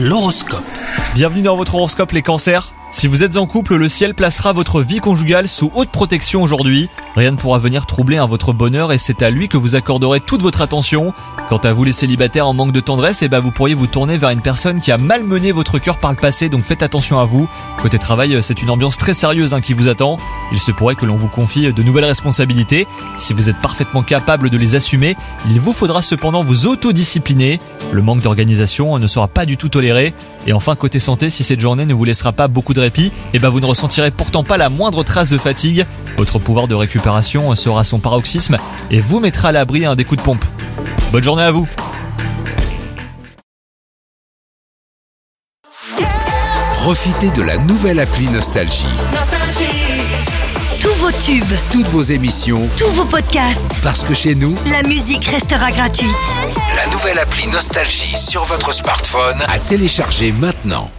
L'horoscope. Bienvenue dans votre horoscope les cancers. Si vous êtes en couple, le ciel placera votre vie conjugale sous haute protection aujourd'hui. Rien ne pourra venir troubler un votre bonheur et c'est à lui que vous accorderez toute votre attention. Quant à vous les célibataires en manque de tendresse, eh ben vous pourriez vous tourner vers une personne qui a malmené votre cœur par le passé, donc faites attention à vous. Côté travail, c'est une ambiance très sérieuse hein, qui vous attend. Il se pourrait que l'on vous confie de nouvelles responsabilités. Si vous êtes parfaitement capable de les assumer, il vous faudra cependant vous autodiscipliner. Le manque d'organisation ne sera pas du tout toléré. Et enfin, côté santé, si cette journée ne vous laissera pas beaucoup de répit, eh ben vous ne ressentirez pourtant pas la moindre trace de fatigue. Votre pouvoir de récupération sera son paroxysme et vous mettra à l'abri un des coups de pompe. Bonne journée à vous Profitez de la nouvelle appli Nostalgie. Tous vos tubes, Toutes vos émissions, tous vos podcasts, parce que chez nous, la musique restera gratuite. la nouvelle appli Nostalgie sur votre smartphone à télécharger maintenant.